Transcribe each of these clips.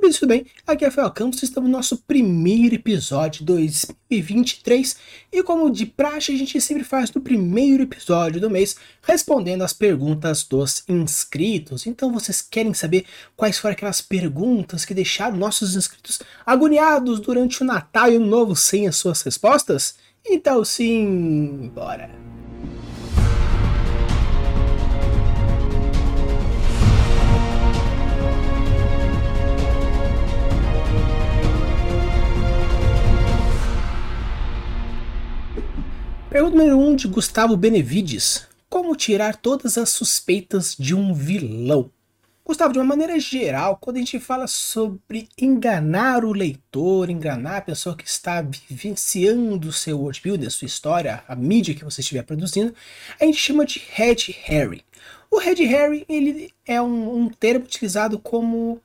Tudo bem? Aqui é Rafael Campos, estamos no nosso primeiro episódio 2023 e como de praxe a gente sempre faz no primeiro episódio do mês respondendo as perguntas dos inscritos. Então vocês querem saber quais foram aquelas perguntas que deixaram nossos inscritos agoniados durante o Natal e o Novo sem as suas respostas? Então sim, bora! Pergunta número 1 um de Gustavo Benevides. Como tirar todas as suspeitas de um vilão? Gustavo, de uma maneira geral, quando a gente fala sobre enganar o leitor, enganar a pessoa que está vivenciando o seu worldbuilding, a sua história, a mídia que você estiver produzindo, a gente chama de Red Harry. O Red Harry ele é um, um termo utilizado como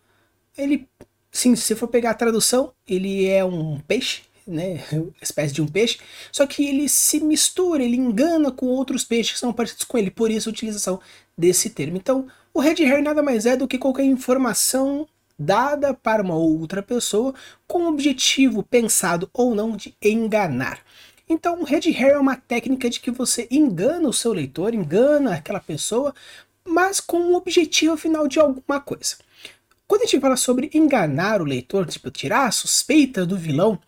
ele, sim, se você for pegar a tradução, ele é um peixe né, espécie de um peixe, só que ele se mistura, ele engana com outros peixes que são parecidos com ele, por isso a utilização desse termo. Então, o red hair nada mais é do que qualquer informação dada para uma outra pessoa com o objetivo pensado ou não de enganar. Então, o red hair é uma técnica de que você engana o seu leitor, engana aquela pessoa, mas com o objetivo final de alguma coisa. Quando a gente fala sobre enganar o leitor, tipo tirar a suspeita do vilão,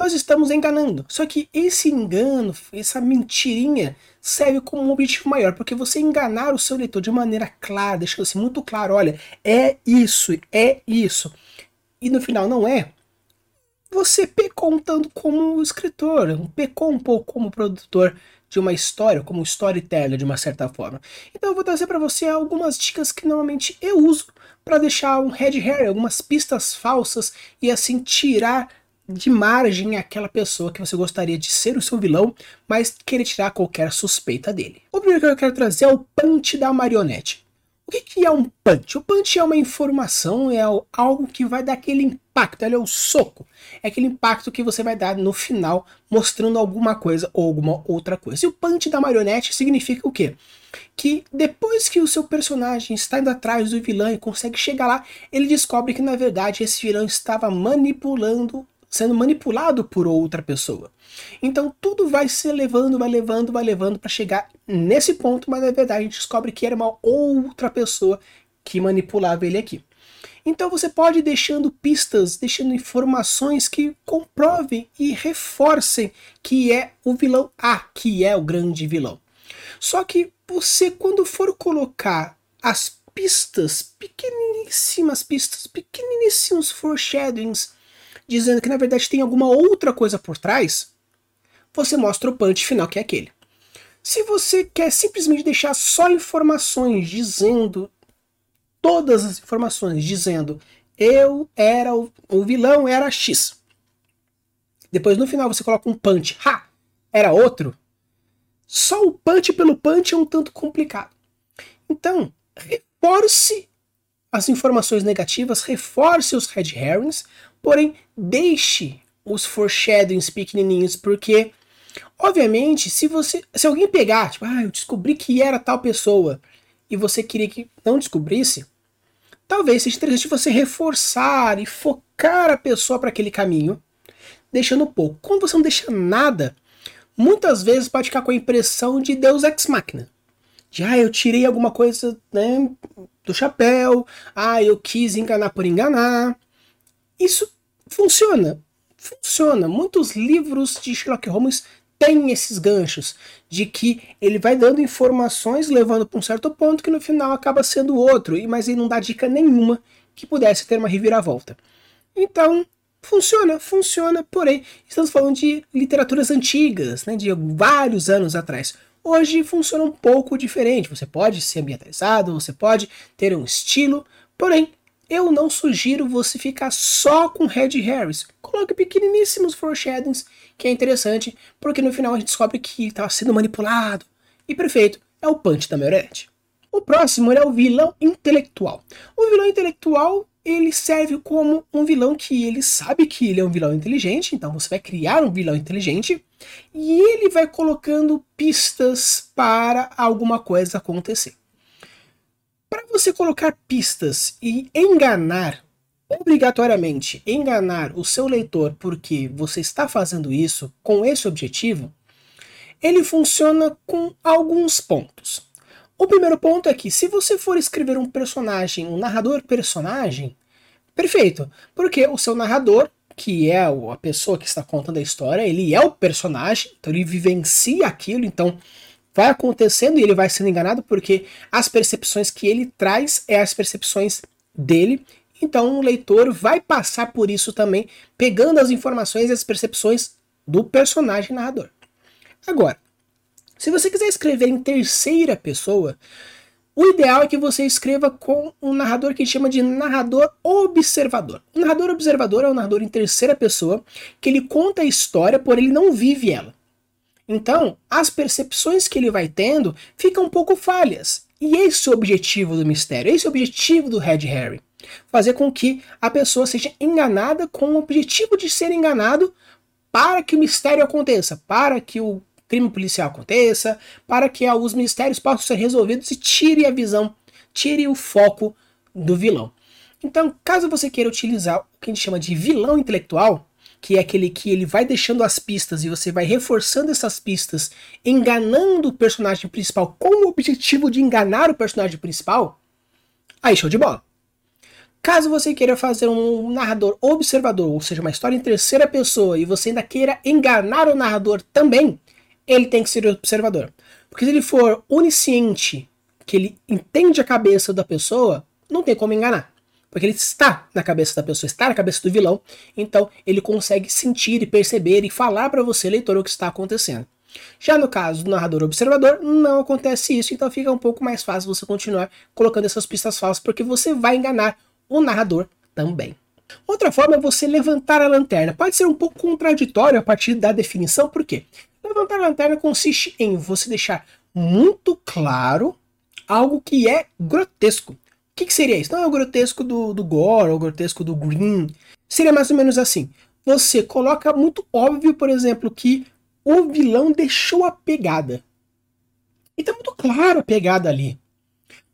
nós estamos enganando. Só que esse engano, essa mentirinha, serve como um objetivo maior, porque você enganar o seu leitor de maneira clara, deixando assim muito claro, olha, é isso, é isso, e no final não é, você pecou um tanto como escritor, pecou um pouco como produtor de uma história, como storyteller de uma certa forma. Então eu vou trazer para você algumas dicas que normalmente eu uso para deixar um red hair, algumas pistas falsas e assim tirar de margem aquela pessoa que você gostaria de ser o seu vilão, mas querer tirar qualquer suspeita dele. O primeiro que eu quero trazer é o punch da marionete. O que, que é um punch? O punch é uma informação, é algo que vai dar aquele impacto, ele é o soco. É aquele impacto que você vai dar no final, mostrando alguma coisa ou alguma outra coisa. E o punch da marionete significa o quê? Que depois que o seu personagem está indo atrás do vilão e consegue chegar lá, ele descobre que na verdade esse vilão estava manipulando sendo manipulado por outra pessoa. Então tudo vai se levando, vai levando, vai levando para chegar nesse ponto, mas na verdade a gente descobre que era uma outra pessoa que manipulava ele aqui. Então você pode ir deixando pistas, deixando informações que comprovem e reforcem que é o vilão A, que é o grande vilão. Só que você, quando for colocar as pistas, pequeníssimas pistas, pequeníssimos foreshadowings dizendo que na verdade tem alguma outra coisa por trás, você mostra o punch final que é aquele. Se você quer simplesmente deixar só informações dizendo todas as informações dizendo eu era o, o vilão era X. Depois no final você coloca um punch, ha, era outro. Só o punch pelo punch é um tanto complicado. Então, reforce as informações negativas, reforce os red herrings, Porém, deixe os foreshadowings pequenininhos, porque, obviamente, se você, se alguém pegar, tipo, ah, eu descobri que era tal pessoa, e você queria que não descobrisse, talvez seja interessante você reforçar e focar a pessoa para aquele caminho, deixando pouco. Quando você não deixa nada, muitas vezes pode ficar com a impressão de Deus ex machina. De, ah, eu tirei alguma coisa né, do chapéu, ah, eu quis enganar por enganar. Isso funciona. Funciona. Muitos livros de Sherlock Holmes têm esses ganchos de que ele vai dando informações levando para um certo ponto que no final acaba sendo outro, mas ele não dá dica nenhuma que pudesse ter uma reviravolta. Então, funciona, funciona, porém, estamos falando de literaturas antigas, né, de vários anos atrás. Hoje funciona um pouco diferente. Você pode ser ambientalizado, você pode ter um estilo, porém eu não sugiro você ficar só com Red Harris. Coloque pequeniníssimos foreshadowings, que é interessante, porque no final a gente descobre que estava sendo manipulado. E perfeito, é o punch da marionete. O próximo é o vilão intelectual. O vilão intelectual ele serve como um vilão que ele sabe que ele é um vilão inteligente, então você vai criar um vilão inteligente e ele vai colocando pistas para alguma coisa acontecer. Você colocar pistas e enganar obrigatoriamente enganar o seu leitor porque você está fazendo isso com esse objetivo, ele funciona com alguns pontos. O primeiro ponto é que se você for escrever um personagem, um narrador personagem, perfeito, porque o seu narrador, que é a pessoa que está contando a história, ele é o personagem, então ele vivencia aquilo, então vai acontecendo e ele vai sendo enganado porque as percepções que ele traz é as percepções dele. Então o leitor vai passar por isso também, pegando as informações e as percepções do personagem narrador. Agora, se você quiser escrever em terceira pessoa, o ideal é que você escreva com um narrador que chama de narrador observador. O narrador observador é um narrador em terceira pessoa que ele conta a história, porém ele não vive ela. Então, as percepções que ele vai tendo ficam um pouco falhas. E esse é o objetivo do mistério, esse é o objetivo do Red Harry. Fazer com que a pessoa seja enganada com o objetivo de ser enganado para que o mistério aconteça, para que o crime policial aconteça, para que os mistérios possam ser resolvidos e tire a visão, tire o foco do vilão. Então, caso você queira utilizar o que a gente chama de vilão intelectual, que é aquele que ele vai deixando as pistas e você vai reforçando essas pistas, enganando o personagem principal com o objetivo de enganar o personagem principal, aí show de bola. Caso você queira fazer um narrador observador, ou seja, uma história em terceira pessoa, e você ainda queira enganar o narrador também, ele tem que ser observador. Porque se ele for onisciente, que ele entende a cabeça da pessoa, não tem como enganar. Porque ele está na cabeça da pessoa, está na cabeça do vilão, então ele consegue sentir e perceber e falar para você, leitor, o que está acontecendo. Já no caso do narrador observador, não acontece isso, então fica um pouco mais fácil você continuar colocando essas pistas falsas, porque você vai enganar o narrador também. Outra forma é você levantar a lanterna. Pode ser um pouco contraditório a partir da definição, por quê? Levantar a lanterna consiste em você deixar muito claro algo que é grotesco. Que, que seria isso? Não é o grotesco do, do Gore, ou o grotesco do Green. Seria mais ou menos assim. Você coloca muito óbvio, por exemplo, que o vilão deixou a pegada. E tá muito claro a pegada ali.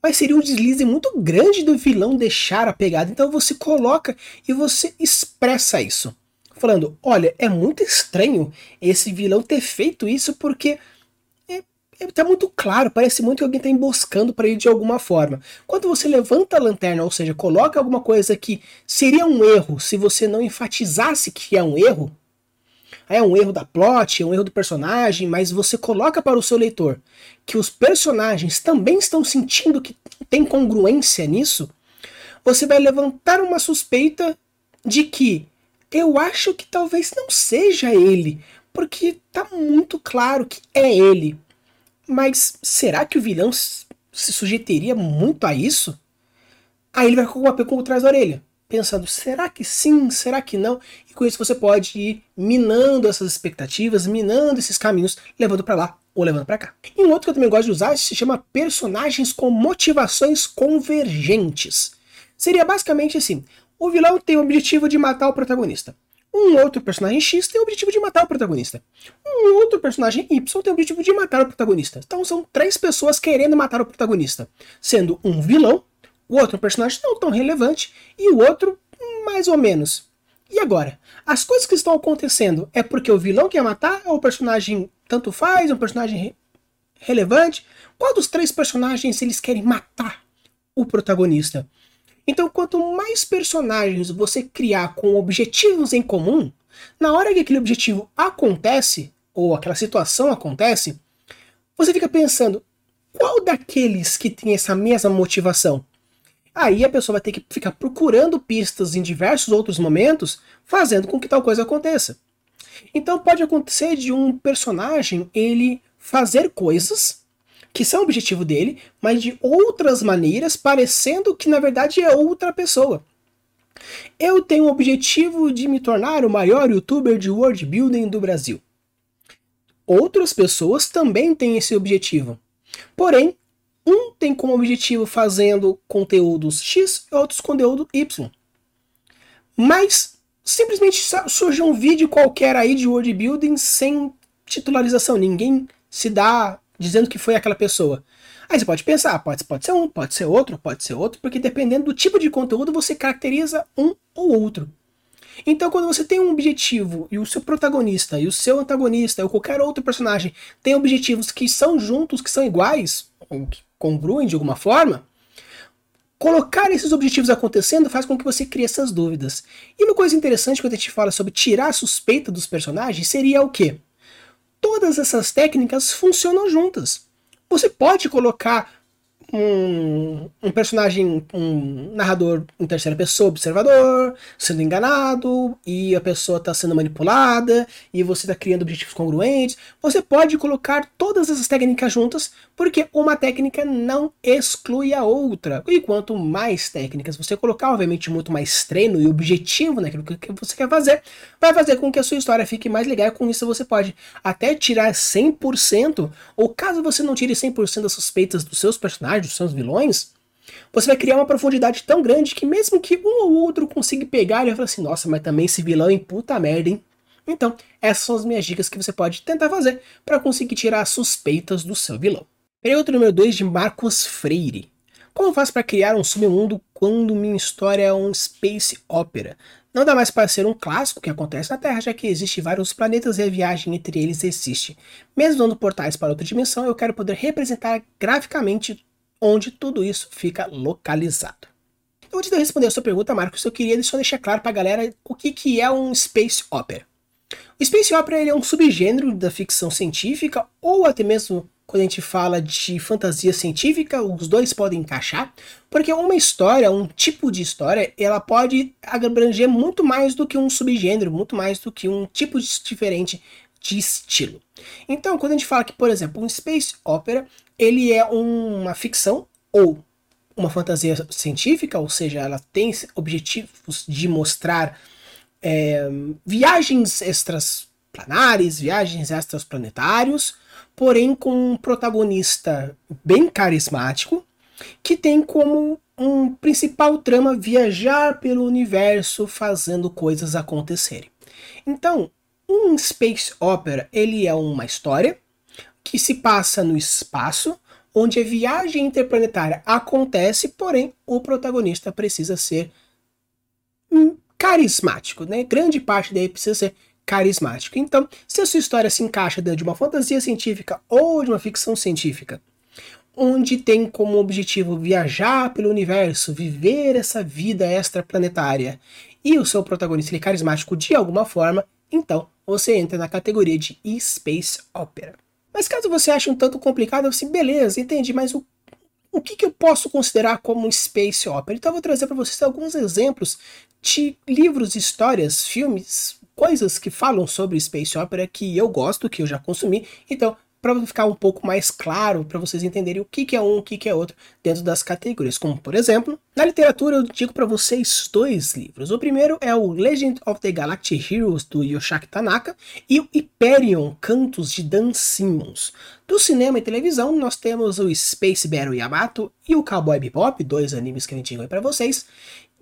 Mas seria um deslize muito grande do vilão deixar a pegada. Então você coloca e você expressa isso falando: olha, é muito estranho esse vilão ter feito isso porque é, é, tá muito claro, parece muito que alguém tá emboscando para ele de alguma forma. Quando você levanta a lanterna, ou seja, coloca alguma coisa que seria um erro se você não enfatizasse que é um erro, é um erro da plot, é um erro do personagem, mas você coloca para o seu leitor que os personagens também estão sentindo que tem congruência nisso, você vai levantar uma suspeita de que eu acho que talvez não seja ele, porque tá muito claro que é ele. Mas será que o vilão se sujeitaria muito a isso? Aí ele vai com o papel por trás da orelha, pensando: será que sim, será que não? E com isso você pode ir minando essas expectativas, minando esses caminhos, levando para lá ou levando para cá. E um outro que eu também gosto de usar se chama personagens com motivações convergentes. Seria basicamente assim: o vilão tem o objetivo de matar o protagonista. Um outro personagem X tem o objetivo de matar o protagonista. Um outro personagem Y tem o objetivo de matar o protagonista. Então são três pessoas querendo matar o protagonista. Sendo um vilão, o outro personagem não tão relevante e o outro mais ou menos. E agora? As coisas que estão acontecendo é porque o vilão quer matar ou o personagem tanto faz, um personagem re relevante? Qual dos três personagens eles querem matar o protagonista? Então, quanto mais personagens você criar com objetivos em comum, na hora que aquele objetivo acontece, ou aquela situação acontece, você fica pensando, qual daqueles que tem essa mesma motivação? Aí a pessoa vai ter que ficar procurando pistas em diversos outros momentos, fazendo com que tal coisa aconteça. Então pode acontecer de um personagem ele fazer coisas que são o objetivo dele, mas de outras maneiras, parecendo que na verdade é outra pessoa. Eu tenho o objetivo de me tornar o maior youtuber de world building do Brasil. Outras pessoas também têm esse objetivo. Porém, um tem como objetivo fazendo conteúdos X e outros conteúdo Y. Mas simplesmente surge um vídeo qualquer aí de world building sem titularização. Ninguém se dá dizendo que foi aquela pessoa. Aí você pode pensar, pode, pode ser um, pode ser outro, pode ser outro, porque dependendo do tipo de conteúdo você caracteriza um ou outro. Então, quando você tem um objetivo e o seu protagonista e o seu antagonista ou qualquer outro personagem tem objetivos que são juntos, que são iguais, ou que congruem de alguma forma, colocar esses objetivos acontecendo faz com que você crie essas dúvidas. E uma coisa interessante quando a gente fala sobre tirar a suspeita dos personagens seria o quê? Todas essas técnicas funcionam juntas. Você pode colocar um, um, personagem, um narrador em terceira pessoa, observador, sendo enganado, e a pessoa está sendo manipulada, e você está criando objetivos congruentes. Você pode colocar todas essas técnicas juntas, porque uma técnica não exclui a outra. E quanto mais técnicas você colocar, obviamente muito mais treino e objetivo naquilo que você quer fazer, vai fazer com que a sua história fique mais legal. Com isso você pode até tirar 100%, ou caso você não tire 100% das suspeitas dos seus personagens, dos seus vilões, você vai criar uma profundidade tão grande que mesmo que um ou outro consiga pegar, ele vai falar assim, nossa, mas também esse vilão é puta merda, hein? Então, essas são as minhas dicas que você pode tentar fazer para conseguir tirar as suspeitas do seu vilão. Pergunta número 2 de Marcos Freire. Como faço para criar um submundo quando minha história é um space opera? Não dá mais para ser um clássico que acontece na Terra, já que existem vários planetas e a viagem entre eles existe. Mesmo dando portais para outra dimensão, eu quero poder representar graficamente onde tudo isso fica localizado. Então, antes de eu responder a sua pergunta, Marcos, eu queria só deixar claro para a galera o que, que é um space opera. O space opera é um subgênero da ficção científica, ou até mesmo quando a gente fala de fantasia científica, os dois podem encaixar, porque uma história, um tipo de história, ela pode abranger muito mais do que um subgênero, muito mais do que um tipo diferente de estilo. Então, quando a gente fala que, por exemplo, um space opera, ele é uma ficção ou uma fantasia científica, ou seja, ela tem objetivos de mostrar é, viagens extraplanares, viagens extraplanetários, porém com um protagonista bem carismático, que tem como um principal trama viajar pelo universo fazendo coisas acontecerem. Então, um space opera, ele é uma história que se passa no espaço, onde a viagem interplanetária acontece, porém o protagonista precisa ser carismático, né? Grande parte dele precisa ser carismático. Então, se a sua história se encaixa dentro de uma fantasia científica ou de uma ficção científica, onde tem como objetivo viajar pelo universo, viver essa vida extraplanetária, e o seu protagonista é carismático de alguma forma, então você entra na categoria de space opera. Mas caso você ache um tanto complicado, assim, beleza, entendi, mas o, o que, que eu posso considerar como space opera? Então eu vou trazer para vocês alguns exemplos de livros, histórias, filmes, coisas que falam sobre space opera que eu gosto, que eu já consumi. Então para ficar um pouco mais claro, para vocês entenderem o que, que é um, o que, que é outro dentro das categorias. Como, por exemplo, na literatura eu digo para vocês dois livros. O primeiro é o Legend of the Galactic Heroes, do Yoshaki Tanaka, e o Hyperion, Cantos de Dan Simmons. Do cinema e televisão, nós temos o Space Battle Yamato e o Cowboy Bebop, dois animes que gente digo aí para vocês.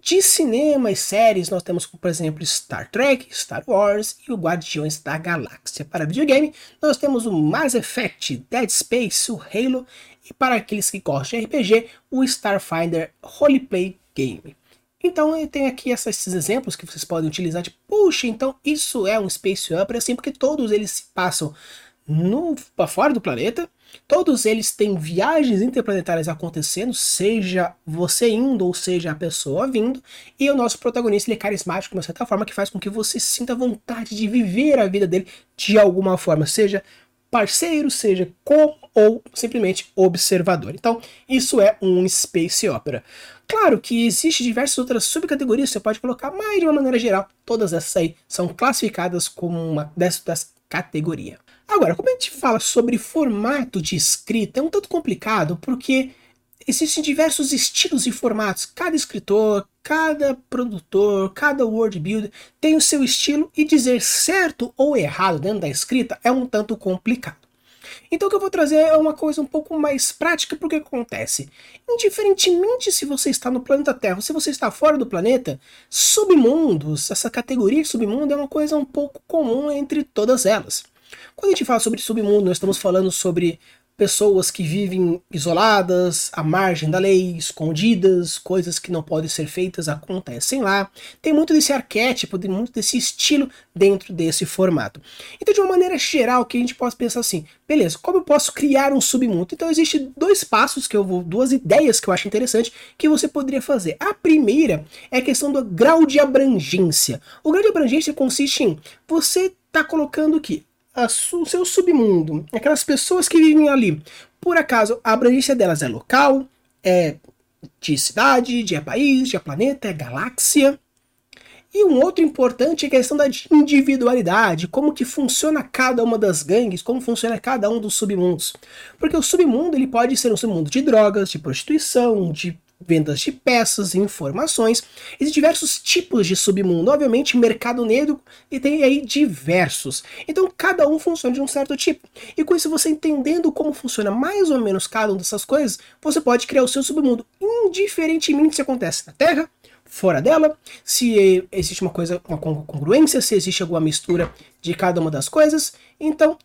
De cinema e séries, nós temos, por exemplo, Star Trek, Star Wars e o Guardiões da Galáxia. Para videogame, nós temos o Mass Effect, Dead Space, o Halo e para aqueles que gostam de RPG, o Starfinder Roleplay Game. Então eu tenho aqui esses exemplos que vocês podem utilizar de, puxa, então isso é um Space Opera, assim, porque todos eles se passam no, fora do planeta, Todos eles têm viagens interplanetárias acontecendo, seja você indo ou seja a pessoa vindo, e o nosso protagonista ele é carismático de uma certa forma que faz com que você sinta vontade de viver a vida dele de alguma forma, seja parceiro, seja com ou simplesmente observador. Então, isso é um space opera. Claro que existe diversas outras subcategorias, você pode colocar, mas de uma maneira geral, todas essas aí são classificadas como uma dessas categoria. Agora, como a gente fala sobre formato de escrita, é um tanto complicado porque existem diversos estilos e formatos. Cada escritor, cada produtor, cada word builder tem o seu estilo e dizer certo ou errado dentro da escrita é um tanto complicado. Então o que eu vou trazer é uma coisa um pouco mais prática, porque acontece. Indiferentemente se você está no planeta Terra ou se você está fora do planeta, submundos, essa categoria de submundo é uma coisa um pouco comum entre todas elas. Quando a gente fala sobre submundo, nós estamos falando sobre pessoas que vivem isoladas, à margem da lei, escondidas, coisas que não podem ser feitas acontecem lá. Tem muito desse arquétipo, tem muito desse estilo dentro desse formato. Então, de uma maneira geral, que a gente pode pensar assim, beleza, como eu posso criar um submundo? Então, existem dois passos que eu vou, duas ideias que eu acho interessante que você poderia fazer. A primeira é a questão do grau de abrangência. O grau de abrangência consiste em você tá colocando que o seu submundo, aquelas pessoas que vivem ali, por acaso a abrangência delas é local, é de cidade, de país, de planeta, é galáxia. E um outro importante é a questão da individualidade, como que funciona cada uma das gangues, como funciona cada um dos submundos. Porque o submundo ele pode ser um submundo de drogas, de prostituição, de vendas de peças, informações. Existem diversos tipos de submundo, obviamente mercado negro e tem aí diversos. Então cada um funciona de um certo tipo. E com isso você entendendo como funciona mais ou menos cada uma dessas coisas, você pode criar o seu submundo, indiferentemente se acontece na Terra, fora dela, se existe uma coisa, uma congruência, se existe alguma mistura de cada uma das coisas. Então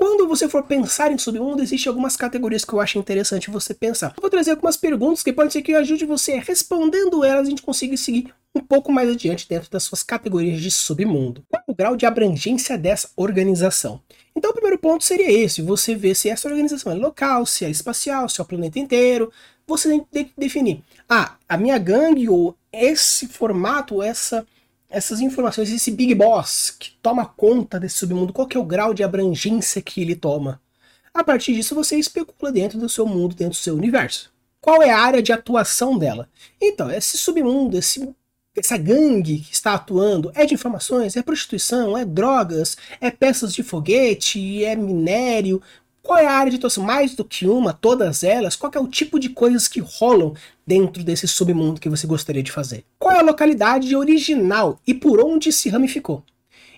quando você for pensar em submundo, existem algumas categorias que eu acho interessante você pensar. Eu vou trazer algumas perguntas que pode ser que ajude você respondendo elas a gente consiga seguir um pouco mais adiante dentro das suas categorias de submundo. Qual é o grau de abrangência dessa organização? Então o primeiro ponto seria esse, você ver se essa organização é local, se é espacial, se é o planeta inteiro. Você tem que definir, ah, a minha gangue ou esse formato, essa essas informações, esse Big Boss que toma conta desse submundo, qual que é o grau de abrangência que ele toma? A partir disso você especula dentro do seu mundo, dentro do seu universo. Qual é a área de atuação dela? Então, esse submundo, esse, essa gangue que está atuando, é de informações, é prostituição, é drogas, é peças de foguete, é minério, qual é a área de atuação? Mais do que uma, todas elas? Qual é o tipo de coisas que rolam dentro desse submundo que você gostaria de fazer? Qual é a localidade original e por onde se ramificou?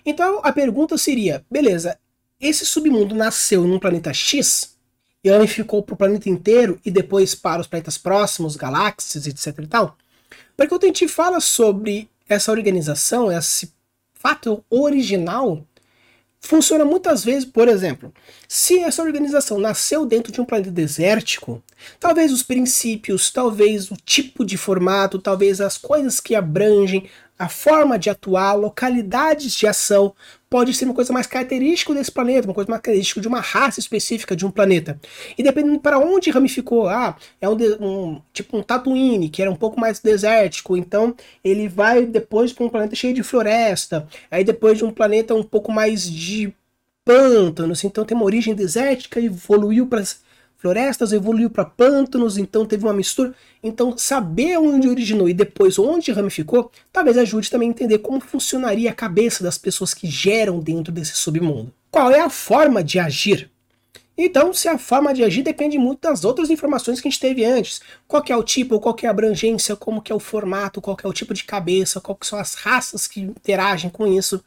Então a pergunta seria: beleza, esse submundo nasceu num planeta X e ramificou para o planeta inteiro e depois para os planetas próximos, galáxias, etc e tal? Porque quando a gente fala sobre essa organização, esse fato original, funciona muitas vezes, por exemplo, se essa organização nasceu dentro de um planeta desértico, talvez os princípios, talvez o tipo de formato, talvez as coisas que abrangem, a forma de atuar, localidades de ação, pode ser uma coisa mais característica desse planeta, uma coisa mais característica de uma raça específica de um planeta. E dependendo para onde ramificou, ah, é um, um, tipo um Tatooine, que era um pouco mais desértico, então ele vai depois para um planeta cheio de floresta, aí depois de um planeta um pouco mais de pântanos, então tem uma origem desértica e evoluiu para florestas, evoluiu para pântanos, então teve uma mistura. Então, saber onde originou e depois onde ramificou, talvez ajude também a entender como funcionaria a cabeça das pessoas que geram dentro desse submundo. Qual é a forma de agir? Então, se a forma de agir depende muito das outras informações que a gente teve antes. Qual é o tipo, qual é a abrangência, como que é o formato, qual é o tipo de cabeça, qual são as raças que interagem com isso.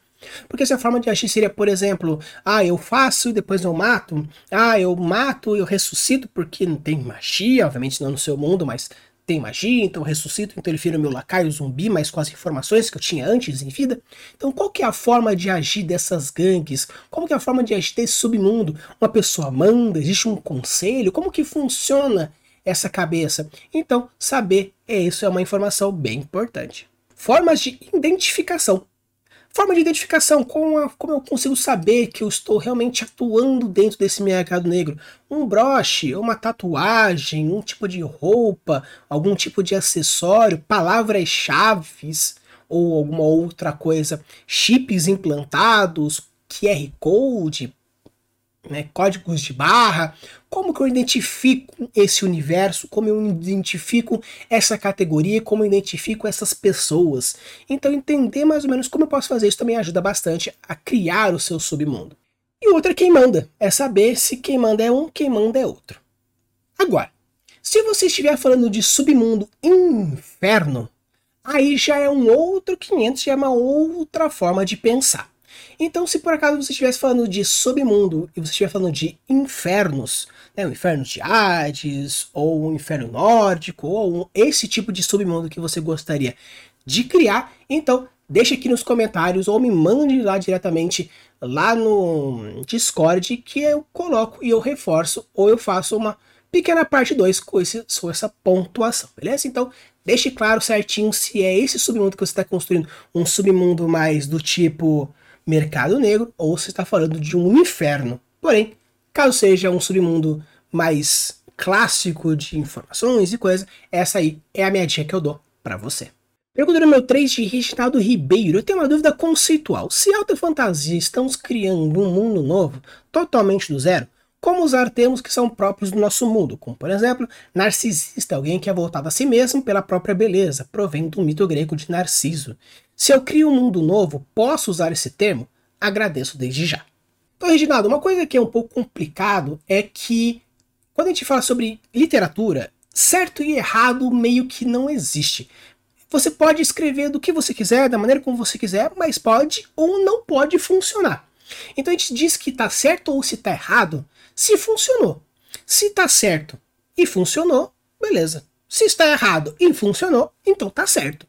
Porque se a forma de agir seria, por exemplo, ah, eu faço e depois eu mato, ah, eu mato e eu ressuscito porque não tem magia, obviamente não no seu mundo, mas tem magia, então eu ressuscito, então ele vira meu lacaio zumbi, mas com as informações que eu tinha antes em vida. Então qual que é a forma de agir dessas gangues? Como que é a forma de agir desse submundo? Uma pessoa manda? Existe um conselho? Como que funciona essa cabeça? Então, saber é isso é uma informação bem importante. Formas de identificação. Forma de identificação, como, a, como eu consigo saber que eu estou realmente atuando dentro desse mercado negro? Um broche, uma tatuagem, um tipo de roupa, algum tipo de acessório, palavras-chave ou alguma outra coisa, chips implantados, QR Code, né, códigos de barra, como que eu identifico esse universo, como eu identifico essa categoria, como eu identifico essas pessoas. Então entender mais ou menos como eu posso fazer isso também ajuda bastante a criar o seu submundo. E outra quem manda, é saber se quem manda é um, quem manda é outro. Agora, se você estiver falando de submundo inferno, aí já é um outro 500, já é uma outra forma de pensar. Então, se por acaso você estivesse falando de submundo e você estiver falando de infernos, né, o inferno de Hades, ou o inferno nórdico, ou esse tipo de submundo que você gostaria de criar, então deixe aqui nos comentários ou me mande lá diretamente lá no Discord que eu coloco e eu reforço ou eu faço uma pequena parte 2 com, com essa pontuação, beleza? Então, deixe claro certinho se é esse submundo que você está construindo um submundo mais do tipo mercado negro ou se está falando de um inferno. Porém, caso seja um submundo mais clássico de informações e coisas, essa aí é a minha dica que eu dou para você. Pergunta número 3 de Reginaldo Ribeiro. Eu tenho uma dúvida conceitual. Se alta fantasia estamos criando um mundo novo, totalmente do zero, como usar termos que são próprios do nosso mundo, como por exemplo, narcisista, alguém que é voltado a si mesmo pela própria beleza, provém do mito grego de Narciso. Se eu crio um mundo novo, posso usar esse termo? Agradeço desde já. Então, Reginaldo, uma coisa que é um pouco complicado é que quando a gente fala sobre literatura, certo e errado meio que não existe. Você pode escrever do que você quiser, da maneira como você quiser, mas pode ou não pode funcionar. Então a gente diz que está certo ou se está errado se funcionou. Se está certo e funcionou, beleza. Se está errado e funcionou, então está certo.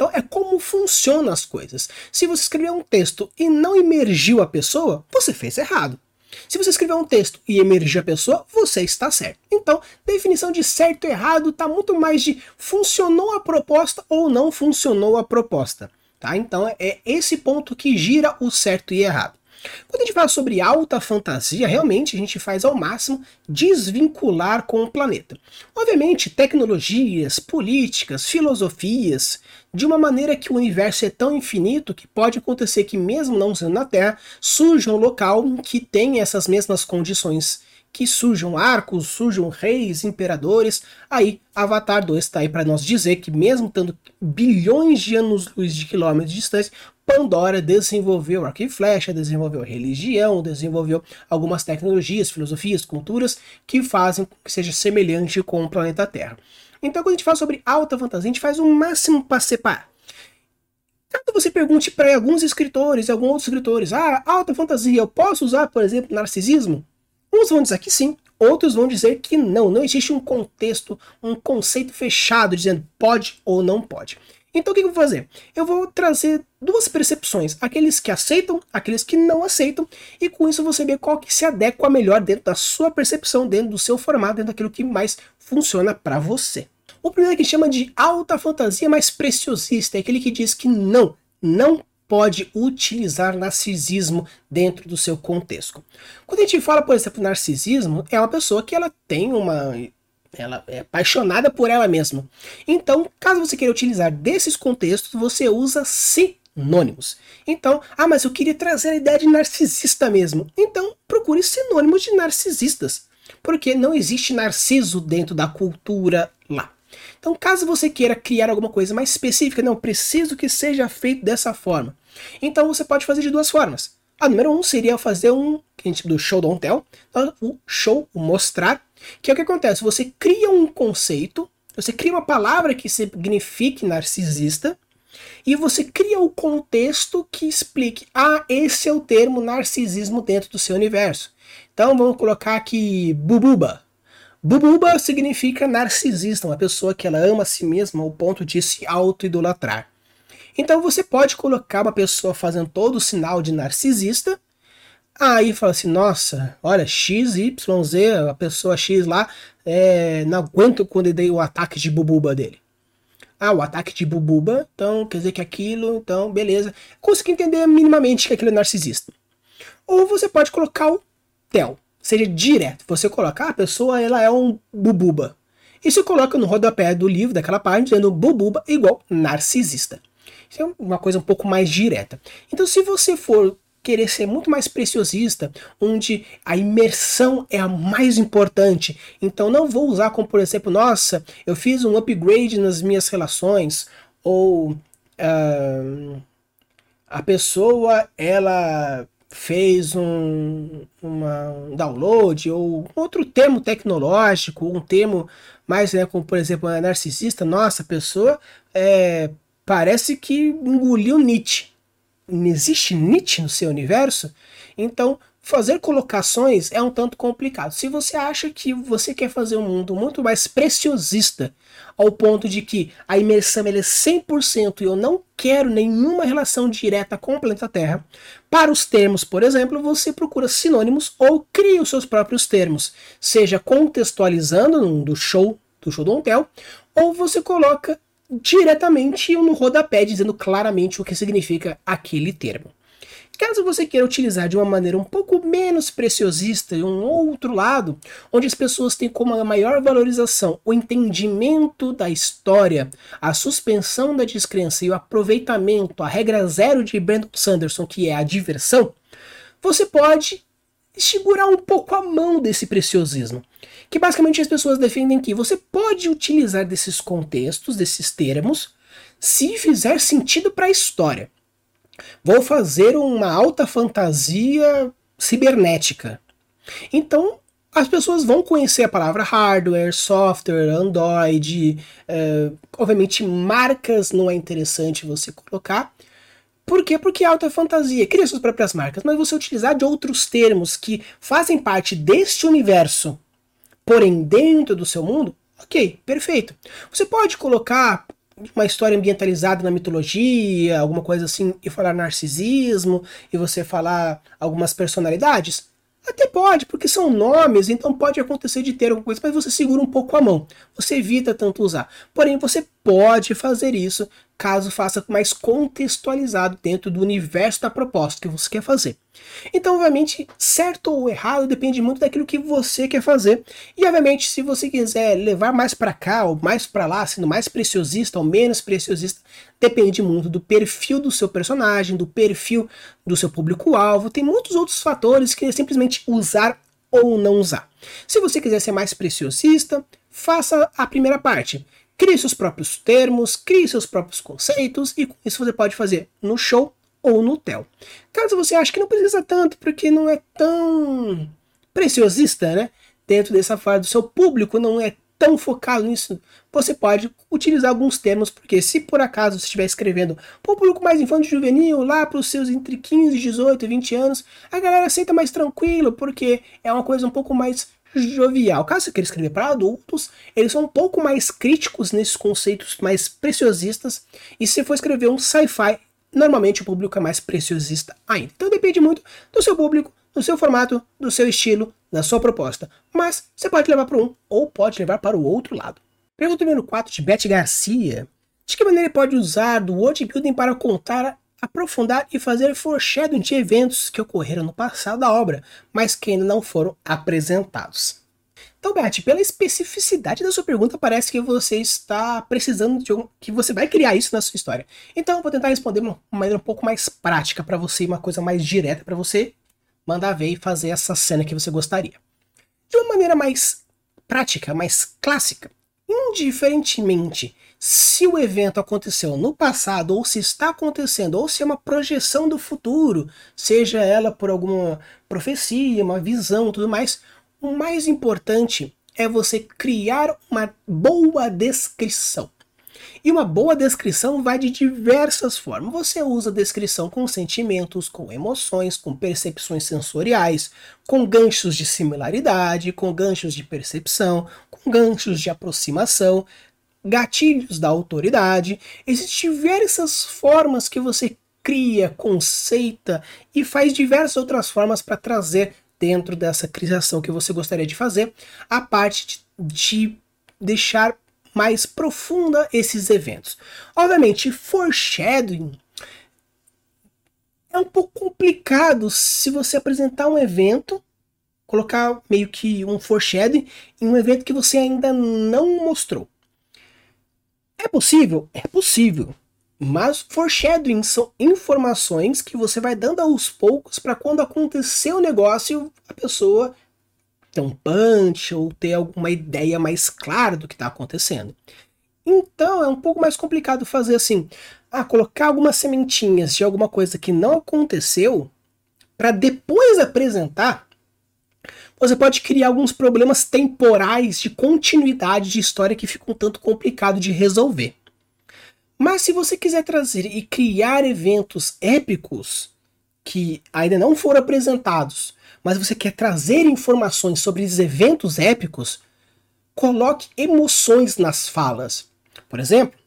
Então é como funcionam as coisas. Se você escrever um texto e não emergiu a pessoa, você fez errado. Se você escrever um texto e emergir a pessoa, você está certo. Então, definição de certo e errado está muito mais de funcionou a proposta ou não funcionou a proposta. Tá? Então é esse ponto que gira o certo e errado. Quando a gente fala sobre alta fantasia, realmente a gente faz ao máximo desvincular com o planeta. Obviamente, tecnologias, políticas, filosofias, de uma maneira que o universo é tão infinito que pode acontecer que, mesmo não sendo na Terra, surja um local que tem essas mesmas condições que surjam arcos, surjam reis, imperadores. Aí, Avatar 2 está aí para nós dizer que, mesmo estando bilhões de anos-luz de quilômetros de distância, Pandora desenvolveu arco e flecha, desenvolveu religião, desenvolveu algumas tecnologias, filosofias, culturas que fazem que seja semelhante com o planeta Terra. Então, quando a gente fala sobre alta fantasia, a gente faz o máximo para separar. Caso você pergunte para alguns escritores e alguns outros escritores, ah, alta fantasia, eu posso usar, por exemplo, narcisismo? Uns vão dizer que sim, outros vão dizer que não. Não existe um contexto, um conceito fechado dizendo pode ou não pode. Então o que eu vou fazer? Eu vou trazer duas percepções, aqueles que aceitam, aqueles que não aceitam, e com isso você vê qual que se adequa melhor dentro da sua percepção, dentro do seu formato, dentro daquilo que mais funciona para você. O primeiro que chama de alta fantasia mais preciosista, é aquele que diz que não, não pode utilizar narcisismo dentro do seu contexto. Quando a gente fala, por exemplo, narcisismo, é uma pessoa que ela tem uma ela é apaixonada por ela mesma. Então, caso você queira utilizar desses contextos, você usa sinônimos. Então, ah, mas eu queria trazer a ideia de narcisista mesmo. Então, procure sinônimos de narcisistas, porque não existe narciso dentro da cultura lá. Então, caso você queira criar alguma coisa mais específica, não preciso que seja feito dessa forma. Então você pode fazer de duas formas. A número um seria fazer um do show don't tell, então, o show, o mostrar, que é o que acontece. Você cria um conceito, você cria uma palavra que signifique narcisista, e você cria o contexto que explique, ah, esse é o termo narcisismo dentro do seu universo. Então vamos colocar aqui bububa. Bububa significa narcisista, uma pessoa que ela ama a si mesma ao ponto de se auto-idolatrar. Então você pode colocar uma pessoa fazendo todo o sinal de narcisista, aí fala assim, nossa, olha, X, Y, Z, a pessoa X lá, é, não aguento quando eu dei o ataque de bububa dele. Ah, o ataque de bububa, então quer dizer que aquilo, então beleza. Consegui entender minimamente que aquilo é narcisista. Ou você pode colocar o tel, seja direto. Você colocar ah, a pessoa, ela é um bububa. Se coloca no rodapé do livro, daquela página, dizendo bububa igual narcisista. Isso é uma coisa um pouco mais direta. Então, se você for querer ser muito mais preciosista, onde a imersão é a mais importante. Então não vou usar como, por exemplo, nossa, eu fiz um upgrade nas minhas relações, ou uh, a pessoa ela fez um, uma, um download, ou outro termo tecnológico, um termo mais, né, como por exemplo, narcisista, nossa, a pessoa é, parece que engoliu Nietzsche. Não existe Nietzsche no seu universo? Então, fazer colocações é um tanto complicado. Se você acha que você quer fazer um mundo muito mais preciosista, ao ponto de que a imersão é 100% e eu não quero nenhuma relação direta com o planeta Terra, para os termos, por exemplo, você procura sinônimos ou cria os seus próprios termos, seja contextualizando do show do show do hotel, ou você coloca diretamente no rodapé dizendo claramente o que significa aquele termo. Caso você queira utilizar de uma maneira um pouco menos preciosista e um outro lado, onde as pessoas têm como maior valorização o entendimento da história, a suspensão da descrença e o aproveitamento, a regra zero de Brandon Sanderson, que é a diversão, você pode segurar um pouco a mão desse preciosismo. Que basicamente as pessoas defendem que você pode utilizar desses contextos, desses termos, se fizer sentido para a história. Vou fazer uma alta fantasia cibernética. Então, as pessoas vão conhecer a palavra hardware, software, Android. É, obviamente, marcas não é interessante você colocar. Por quê? Porque é alta fantasia. Cria suas próprias marcas, mas você utilizar de outros termos que fazem parte deste universo, porém dentro do seu mundo, ok, perfeito. Você pode colocar uma história ambientalizada na mitologia, alguma coisa assim, e falar narcisismo, e você falar algumas personalidades? Até pode, porque são nomes, então pode acontecer de ter alguma coisa, mas você segura um pouco a mão. Você evita tanto usar. Porém, você pode fazer isso caso faça mais contextualizado dentro do universo da proposta que você quer fazer. Então, obviamente, certo ou errado depende muito daquilo que você quer fazer. E, obviamente, se você quiser levar mais para cá ou mais para lá, sendo mais preciosista ou menos preciosista, depende muito do perfil do seu personagem, do perfil do seu público-alvo. Tem muitos outros fatores que é simplesmente usar ou não usar. Se você quiser ser mais preciosista, faça a primeira parte Crie seus próprios termos, crie seus próprios conceitos e isso você pode fazer no show ou no tel. Caso você ache que não precisa tanto, porque não é tão preciosista, né? Dentro dessa fase do seu público não é tão focado nisso, você pode utilizar alguns termos, porque se por acaso você estiver escrevendo para um público mais infantil juvenil, lá para os seus entre 15, 18 e 20 anos, a galera aceita mais tranquilo, porque é uma coisa um pouco mais jovial. Caso você queira escrever para adultos, eles são um pouco mais críticos nesses conceitos mais preciosistas. E se for escrever um sci-fi, normalmente o público é mais preciosista ainda. Então depende muito do seu público, do seu formato, do seu estilo, da sua proposta. Mas você pode levar para um ou pode levar para o outro lado. Pergunta número 4 de Beth Garcia. De que maneira ele pode usar do world building para contar aprofundar e fazer foreshadowing de eventos que ocorreram no passado da obra, mas que ainda não foram apresentados. Então, Beth, pela especificidade da sua pergunta, parece que você está precisando de um, que você vai criar isso na sua história. Então, eu vou tentar responder de uma maneira um pouco mais prática para você, uma coisa mais direta para você mandar ver e fazer essa cena que você gostaria. De uma maneira mais prática, mais clássica, indiferentemente se o evento aconteceu no passado, ou se está acontecendo, ou se é uma projeção do futuro, seja ela por alguma profecia, uma visão tudo mais, o mais importante é você criar uma boa descrição. E uma boa descrição vai de diversas formas. Você usa descrição com sentimentos, com emoções, com percepções sensoriais, com ganchos de similaridade, com ganchos de percepção, ganchos de aproximação gatilhos da autoridade, existem diversas formas que você cria, conceita e faz diversas outras formas para trazer dentro dessa criação que você gostaria de fazer a parte de, de deixar mais profunda esses eventos. Obviamente, foreshadowing é um pouco complicado se você apresentar um evento, colocar meio que um foreshadowing em um evento que você ainda não mostrou. É possível? É possível. Mas foreshadowing são informações que você vai dando aos poucos para quando acontecer o negócio, a pessoa ter um punch ou ter alguma ideia mais clara do que está acontecendo. Então é um pouco mais complicado fazer assim, ah, colocar algumas sementinhas de alguma coisa que não aconteceu para depois apresentar você pode criar alguns problemas temporais de continuidade de história que ficam um tanto complicado de resolver. Mas se você quiser trazer e criar eventos épicos, que ainda não foram apresentados, mas você quer trazer informações sobre esses eventos épicos, coloque emoções nas falas. Por exemplo,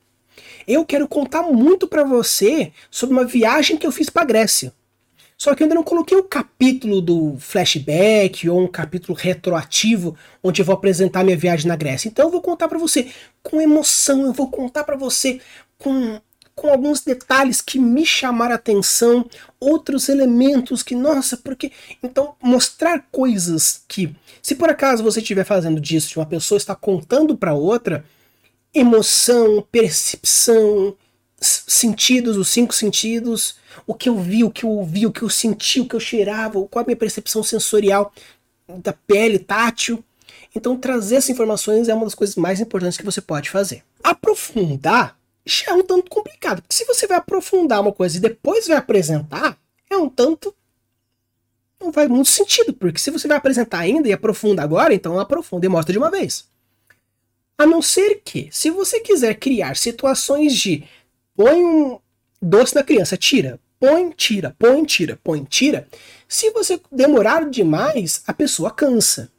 eu quero contar muito para você sobre uma viagem que eu fiz para Grécia. Só que eu ainda não coloquei o capítulo do flashback ou um capítulo retroativo onde eu vou apresentar minha viagem na Grécia. Então eu vou contar para você com emoção, eu vou contar para você com com alguns detalhes que me chamaram a atenção, outros elementos que, nossa, porque. Então, mostrar coisas que, se por acaso você estiver fazendo disso, uma pessoa está contando para outra, emoção, percepção, sentidos, os cinco sentidos, o que eu vi, o que eu ouvi, o que eu senti, o que eu cheirava, qual a minha percepção sensorial da pele, tátil. Então, trazer essas informações é uma das coisas mais importantes que você pode fazer. Aprofundar já é um tanto complicado. Porque se você vai aprofundar uma coisa e depois vai apresentar, é um tanto. Não faz muito sentido, porque se você vai apresentar ainda e aprofunda agora, então aprofunda e mostra de uma vez. A não ser que, se você quiser criar situações de põe um doce na criança, tira, põe, tira, põe, tira, põe, tira. Se você demorar demais, a pessoa cansa.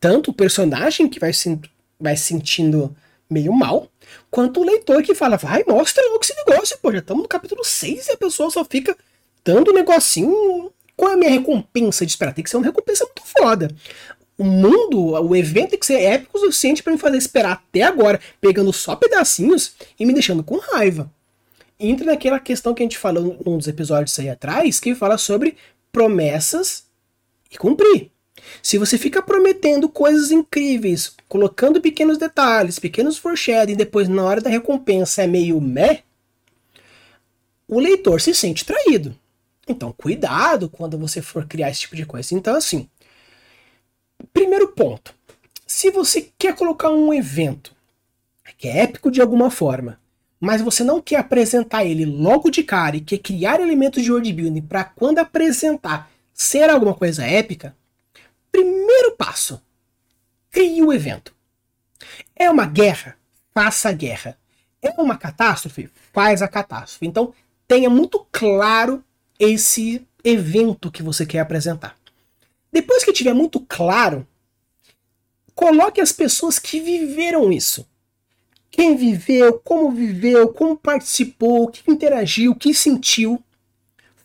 Tanto o personagem que vai, se, vai sentindo meio mal, quanto o leitor que fala, vai, mostra logo esse negócio, pô, já estamos no capítulo 6 e a pessoa só fica dando um negocinho. Qual é a minha recompensa de esperar? Tem que ser uma recompensa muito foda. O mundo, o evento tem que ser épico o suficiente para me fazer esperar até agora, pegando só pedacinhos e me deixando com raiva. Entra naquela questão que a gente falou num dos episódios aí atrás, que fala sobre promessas e cumprir. Se você fica prometendo coisas incríveis, colocando pequenos detalhes, pequenos foreshadowing, e depois na hora da recompensa é meio meh, o leitor se sente traído. Então, cuidado quando você for criar esse tipo de coisa. Então, assim, primeiro ponto. Se você quer colocar um evento que é épico de alguma forma, mas você não quer apresentar ele logo de cara e quer criar elementos de world building para quando apresentar ser alguma coisa épica, Primeiro passo: crie o evento. É uma guerra? Faça a guerra. É uma catástrofe? Faz a catástrofe. Então, tenha muito claro esse evento que você quer apresentar. Depois que tiver muito claro, coloque as pessoas que viveram isso. Quem viveu, como viveu, como participou, que interagiu, que sentiu.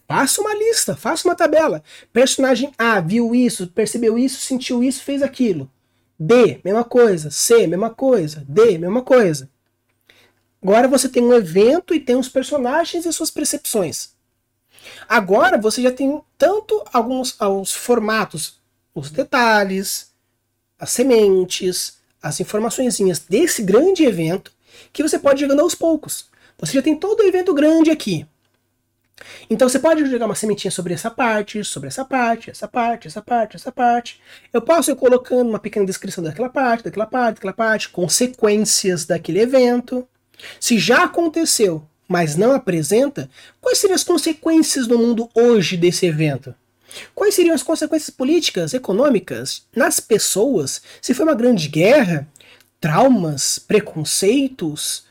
Faça uma lista, faça uma tabela. Personagem A viu isso, percebeu isso, sentiu isso, fez aquilo. B, mesma coisa. C, mesma coisa. D, mesma coisa. Agora você tem um evento e tem os personagens e suas percepções. Agora você já tem tanto alguns os formatos, os detalhes, as sementes, as informações desse grande evento que você pode jogando aos poucos. Você já tem todo o evento grande aqui. Então você pode jogar uma sementinha sobre essa parte, sobre essa parte, essa parte, essa parte, essa parte. Eu posso ir colocando uma pequena descrição daquela parte, daquela parte, daquela parte, consequências daquele evento. Se já aconteceu, mas não apresenta, quais seriam as consequências no mundo hoje desse evento? Quais seriam as consequências políticas, econômicas, nas pessoas, se foi uma grande guerra, traumas, preconceitos,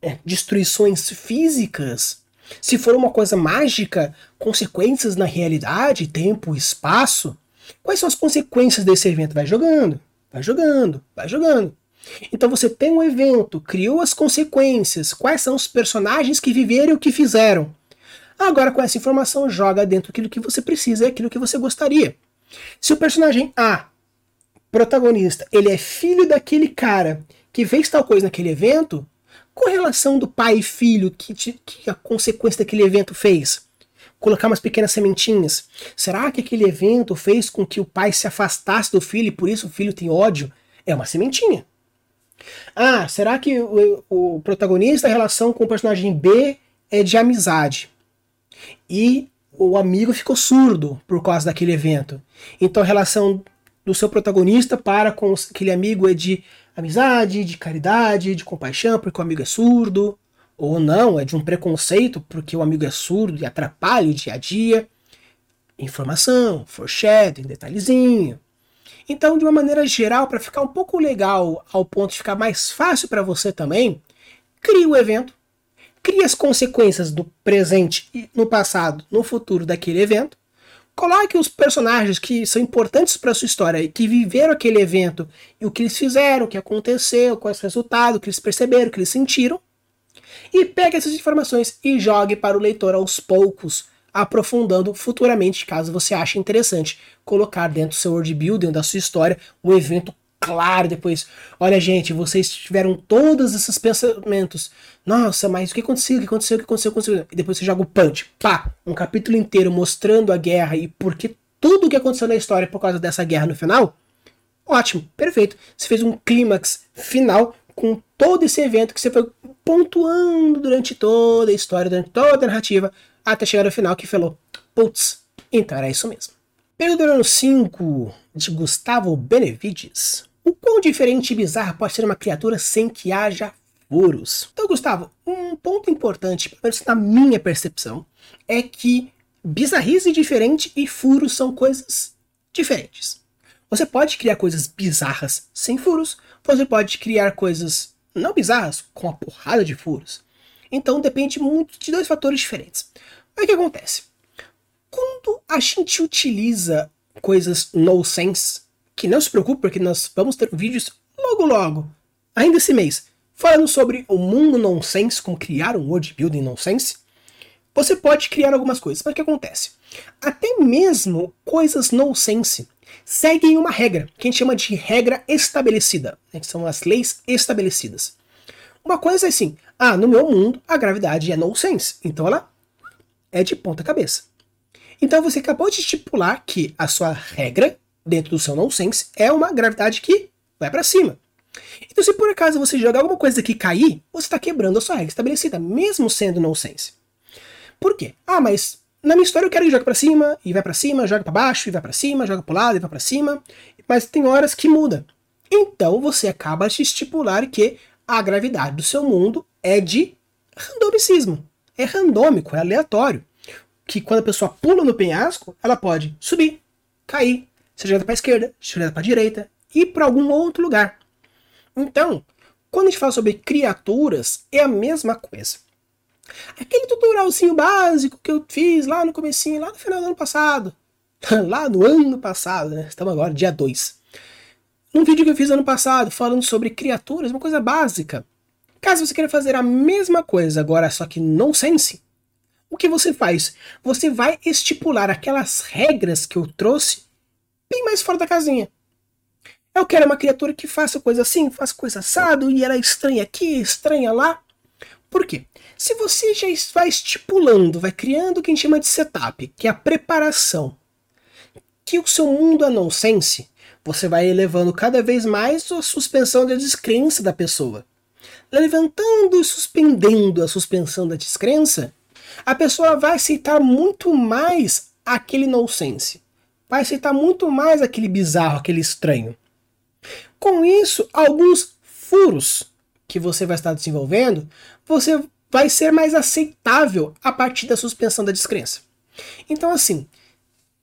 é, destruições físicas? Se for uma coisa mágica, consequências na realidade, tempo, espaço. Quais são as consequências desse evento? Vai jogando, vai jogando, vai jogando. Então você tem um evento, criou as consequências, quais são os personagens que viveram e o que fizeram. Agora, com essa informação, joga dentro aquilo que você precisa e aquilo que você gostaria. Se o personagem A, protagonista, ele é filho daquele cara que fez tal coisa naquele evento, correlação do pai e filho que, que a consequência daquele evento fez? Colocar umas pequenas sementinhas. Será que aquele evento fez com que o pai se afastasse do filho e por isso o filho tem ódio? É uma sementinha. Ah, será que o, o protagonista, a relação com o personagem B é de amizade? E o amigo ficou surdo por causa daquele evento. Então a relação do seu protagonista para com aquele amigo é de amizade, de caridade, de compaixão, porque o amigo é surdo, ou não, é de um preconceito porque o amigo é surdo e atrapalha o dia a dia. Informação, foreshadowing, detalhezinho. Então, de uma maneira geral, para ficar um pouco legal, ao ponto de ficar mais fácil para você também, crie o evento, crie as consequências do presente e no passado, no futuro daquele evento. Coloque os personagens que são importantes para sua história e que viveram aquele evento e o que eles fizeram, o que aconteceu, quais resultados, o que eles perceberam, o que eles sentiram. E pegue essas informações e jogue para o leitor aos poucos, aprofundando futuramente, caso você ache interessante, colocar dentro do seu world building, da sua história, o evento claro depois. Olha, gente, vocês tiveram todos esses pensamentos. Nossa, mas o que aconteceu? O que aconteceu? O que aconteceu? O que aconteceu? E depois você joga o punch. Pá! Um capítulo inteiro mostrando a guerra e por que tudo o que aconteceu na história por causa dessa guerra no final. Ótimo, perfeito. Você fez um clímax final com todo esse evento que você foi pontuando durante toda a história, durante toda a narrativa, até chegar no final que falou: putz, então era isso mesmo. Pergunta 5 de Gustavo Benevides. O quão diferente e bizarro pode ser uma criatura sem que haja furos? Então, Gustavo, um ponto importante, pelo menos na minha percepção, é que bizarrice diferente e furos são coisas diferentes. Você pode criar coisas bizarras sem furos, você pode criar coisas não bizarras com a porrada de furos. Então depende muito de dois fatores diferentes. O que acontece? Quando a gente utiliza coisas no sense, que não se preocupe, porque nós vamos ter vídeos logo logo, ainda esse mês, falando sobre o mundo nonsense, como criar um world building nonsense, você pode criar algumas coisas. Mas o que acontece? Até mesmo coisas nonsense seguem uma regra, que a gente chama de regra estabelecida, né, que são as leis estabelecidas. Uma coisa é assim, ah, no meu mundo a gravidade é nonsense, então ela é de ponta cabeça. Então você acabou de estipular que a sua regra dentro do seu nonsense é uma gravidade que vai para cima. Então, se por acaso você jogar alguma coisa que cair, você está quebrando a sua regra estabelecida, mesmo sendo nonsense. Por quê? Ah, mas na minha história eu quero que jogue para cima, e vai para cima, joga para baixo, e vai para cima, joga para lado, e vai para cima. Mas tem horas que muda. Então você acaba de estipular que a gravidade do seu mundo é de randomicismo. É randômico, é aleatório. Que quando a pessoa pula no penhasco, ela pode subir, cair, seja para a esquerda, seja para a direita, e para algum outro lugar. Então, quando a gente fala sobre criaturas, é a mesma coisa. Aquele tutorialzinho básico que eu fiz lá no comecinho, lá no final do ano passado. lá no ano passado, né? Estamos agora, dia 2. Num vídeo que eu fiz ano passado, falando sobre criaturas, uma coisa básica. Caso você queira fazer a mesma coisa agora, só que nonsense, o que você faz? Você vai estipular aquelas regras que eu trouxe bem mais fora da casinha. Eu quero uma criatura que faça coisa assim, faça coisa assado, e ela é estranha aqui, estranha lá. Por quê? Se você já vai estipulando, vai criando o que a gente chama de setup, que é a preparação, que o seu mundo é nonsense, você vai elevando cada vez mais a suspensão da descrença da pessoa. Levantando e suspendendo a suspensão da descrença, a pessoa vai aceitar muito mais aquele nonsense. Vai aceitar muito mais aquele bizarro, aquele estranho. Com isso, alguns furos que você vai estar desenvolvendo, você vai ser mais aceitável a partir da suspensão da descrença. Então, assim,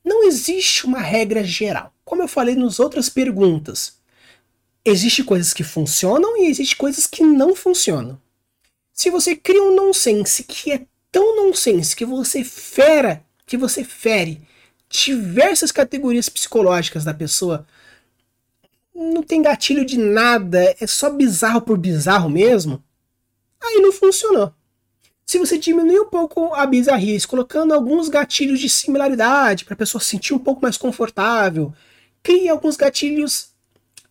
não existe uma regra geral. Como eu falei nas outras perguntas, existe coisas que funcionam e existe coisas que não funcionam. Se você cria um nonsense que é tão nonsense que você fera, que você fere diversas categorias psicológicas da pessoa não tem gatilho de nada, é só bizarro por bizarro mesmo, aí não funcionou. Se você diminuir um pouco a bizarrice, colocando alguns gatilhos de similaridade para a pessoa se sentir um pouco mais confortável, crie alguns gatilhos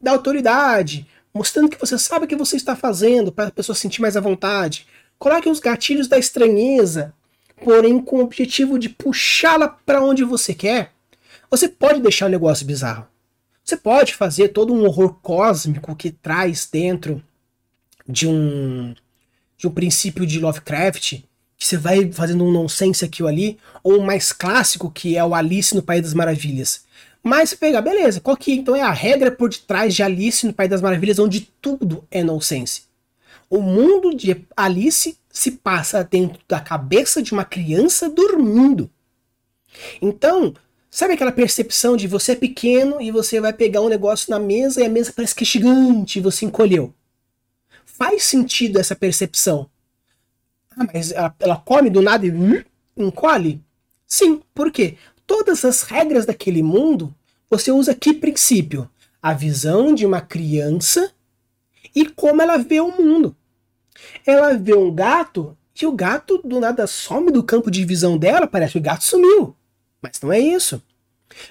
da autoridade, mostrando que você sabe o que você está fazendo para a pessoa se sentir mais à vontade. Coloque os gatilhos da estranheza, porém com o objetivo de puxá-la para onde você quer. Você pode deixar o negócio bizarro. Você pode fazer todo um horror cósmico que traz dentro de um de um princípio de Lovecraft, que você vai fazendo um nonsense aqui ou ali, ou o mais clássico que é o Alice no País das Maravilhas. Mas você pega, beleza, qual que então é a regra por detrás de Alice no País das Maravilhas, onde tudo é nonsense? O mundo de Alice se passa dentro da cabeça de uma criança dormindo. Então, Sabe aquela percepção de você é pequeno e você vai pegar um negócio na mesa e a mesa parece que é gigante e você encolheu? Faz sentido essa percepção. Ah, mas ela, ela come do nada e hum, encolhe? Sim, por quê? Todas as regras daquele mundo, você usa que princípio? A visão de uma criança e como ela vê o mundo. Ela vê um gato e o gato do nada some do campo de visão dela, parece que o gato sumiu. Mas não é isso.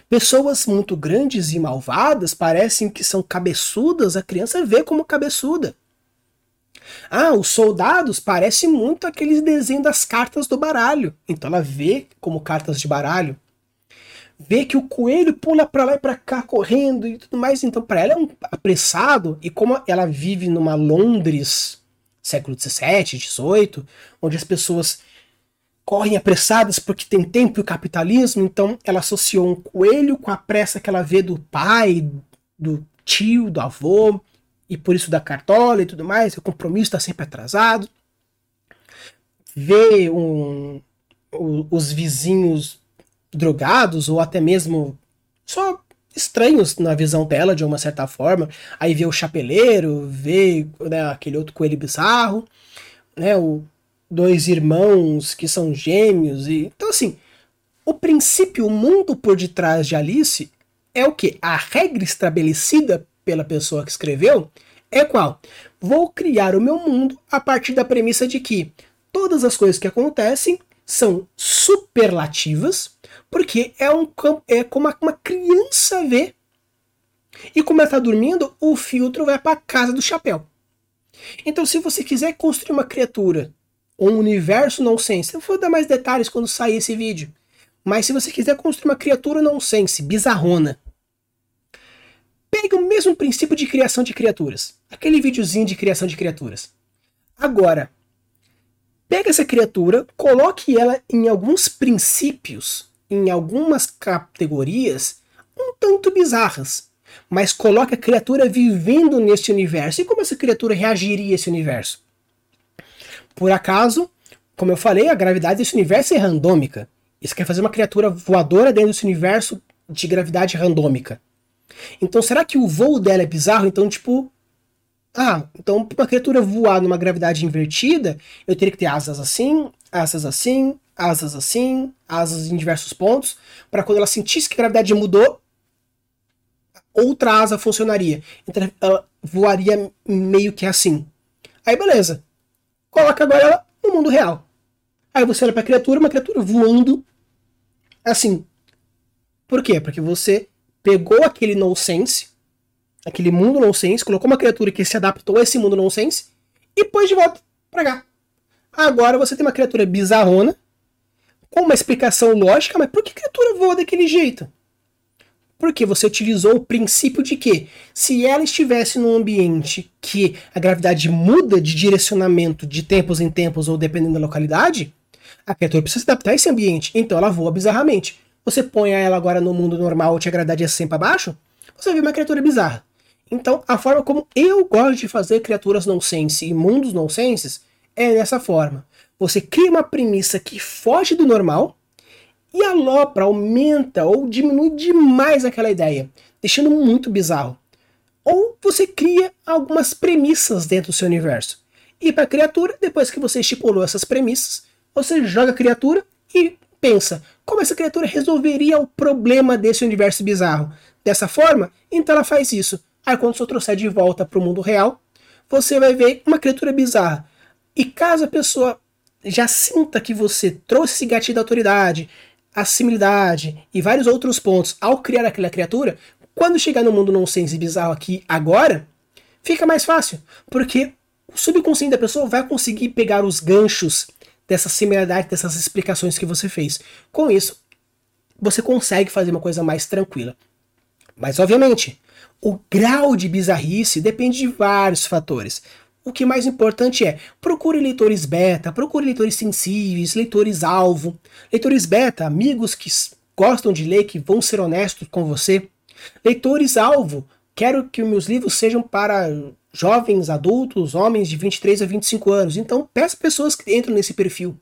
Pessoas muito grandes e malvadas parecem que são cabeçudas, a criança vê como cabeçuda. Ah, os soldados parecem muito aqueles desenhos das cartas do baralho. Então ela vê como cartas de baralho. Vê que o coelho pula para lá e para cá correndo e tudo mais. Então para ela é um apressado. E como ela vive numa Londres século 17, 18, onde as pessoas correm apressadas porque tem tempo e o capitalismo, então ela associou um coelho com a pressa que ela vê do pai, do tio, do avô, e por isso da cartola e tudo mais, o compromisso está sempre atrasado. Vê um, os vizinhos drogados, ou até mesmo só estranhos na visão dela, de uma certa forma. Aí vê o chapeleiro, vê né, aquele outro coelho bizarro, né, o, dois irmãos que são gêmeos. e Então, assim, o princípio, o mundo por detrás de Alice é o que? A regra estabelecida pela pessoa que escreveu é qual? Vou criar o meu mundo a partir da premissa de que todas as coisas que acontecem são superlativas, porque é, um, é como uma criança vê. E como ela está dormindo, o filtro vai para a casa do chapéu. Então, se você quiser construir uma criatura um universo nonsense, eu vou dar mais detalhes quando sair esse vídeo. Mas se você quiser construir uma criatura nonsense, bizarrona, pegue o mesmo princípio de criação de criaturas. Aquele videozinho de criação de criaturas. Agora, pega essa criatura, coloque ela em alguns princípios, em algumas categorias um tanto bizarras, mas coloque a criatura vivendo neste universo. E como essa criatura reagiria a esse universo? Por acaso, como eu falei, a gravidade desse universo é randômica. Isso quer fazer uma criatura voadora dentro desse universo de gravidade randômica. Então, será que o voo dela é bizarro? Então, tipo. Ah, então, uma criatura voar numa gravidade invertida, eu teria que ter asas assim, asas assim, asas assim, asas em diversos pontos, para quando ela sentisse que a gravidade mudou, outra asa funcionaria. Então, ela voaria meio que assim. Aí, beleza. Coloca agora ela no mundo real. Aí você olha pra criatura, uma criatura voando assim. Por quê? Porque você pegou aquele nonsense, aquele mundo nonsense, colocou uma criatura que se adaptou a esse mundo nonsense e pôs de volta pra cá. Agora você tem uma criatura bizarrona, com uma explicação lógica, mas por que a criatura voa daquele jeito? Porque você utilizou o princípio de que, se ela estivesse num ambiente que a gravidade muda de direcionamento de tempos em tempos ou dependendo da localidade, a criatura precisa se adaptar a esse ambiente, então ela voa bizarramente. Você põe ela agora no mundo normal onde a gravidade é sempre abaixo, você vê uma criatura bizarra. Então, a forma como eu gosto de fazer criaturas nonsense e mundos nonsenses é dessa forma. Você cria uma premissa que foge do normal, e alopra, aumenta ou diminui demais aquela ideia, deixando muito bizarro. Ou você cria algumas premissas dentro do seu universo. E para a criatura, depois que você estipulou essas premissas, você joga a criatura e pensa como essa criatura resolveria o problema desse universo bizarro. Dessa forma, então ela faz isso. Aí quando você trouxer de volta para o mundo real, você vai ver uma criatura bizarra. E caso a pessoa já sinta que você trouxe esse gatilho da autoridade, acessibilidade e vários outros pontos ao criar aquela criatura, quando chegar no mundo nonsense bizarro aqui agora, fica mais fácil, porque o subconsciente da pessoa vai conseguir pegar os ganchos dessa similaridade, dessas explicações que você fez. Com isso, você consegue fazer uma coisa mais tranquila. Mas, obviamente, o grau de bizarrice depende de vários fatores. O que mais importante é, procure leitores beta, procure leitores sensíveis, leitores alvo. Leitores beta, amigos que gostam de ler, que vão ser honestos com você. Leitores alvo, quero que meus livros sejam para jovens, adultos, homens de 23 a 25 anos. Então, peça pessoas que entram nesse perfil.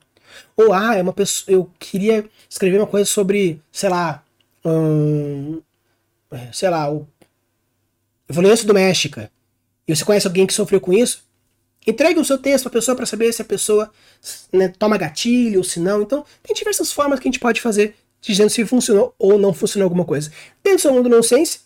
Ou, ah, é uma pessoa, eu queria escrever uma coisa sobre, sei lá, hum, sei lá, o, violência doméstica. E você conhece alguém que sofreu com isso? Entregue o seu texto a pessoa para saber se a pessoa né, toma gatilho ou se não. Então, tem diversas formas que a gente pode fazer dizendo se funcionou ou não funcionou alguma coisa. Dentro do mundo nonsense,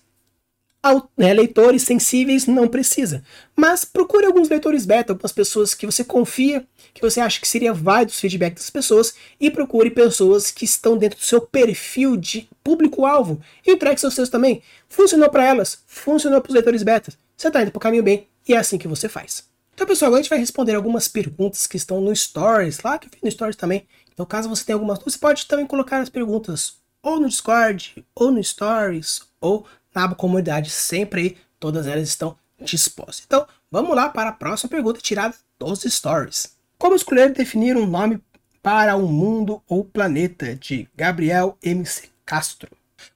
né, leitores sensíveis não precisa. Mas procure alguns leitores beta, algumas pessoas que você confia, que você acha que seria válido os feedback das pessoas, e procure pessoas que estão dentro do seu perfil de público-alvo. E entregue seus textos também. Funcionou para elas, funcionou para os leitores beta. Você está indo para o caminho bem, e é assim que você faz. Então, pessoal, agora a gente vai responder algumas perguntas que estão no Stories, lá que eu fiz no Stories também. Então, caso você tenha algumas você pode também colocar as perguntas ou no Discord, ou no Stories, ou na comunidade, sempre aí, todas elas estão dispostas. Então, vamos lá para a próxima pergunta tirada dos Stories. Como escolher definir um nome para um mundo ou planeta, de Gabriel MC Castro.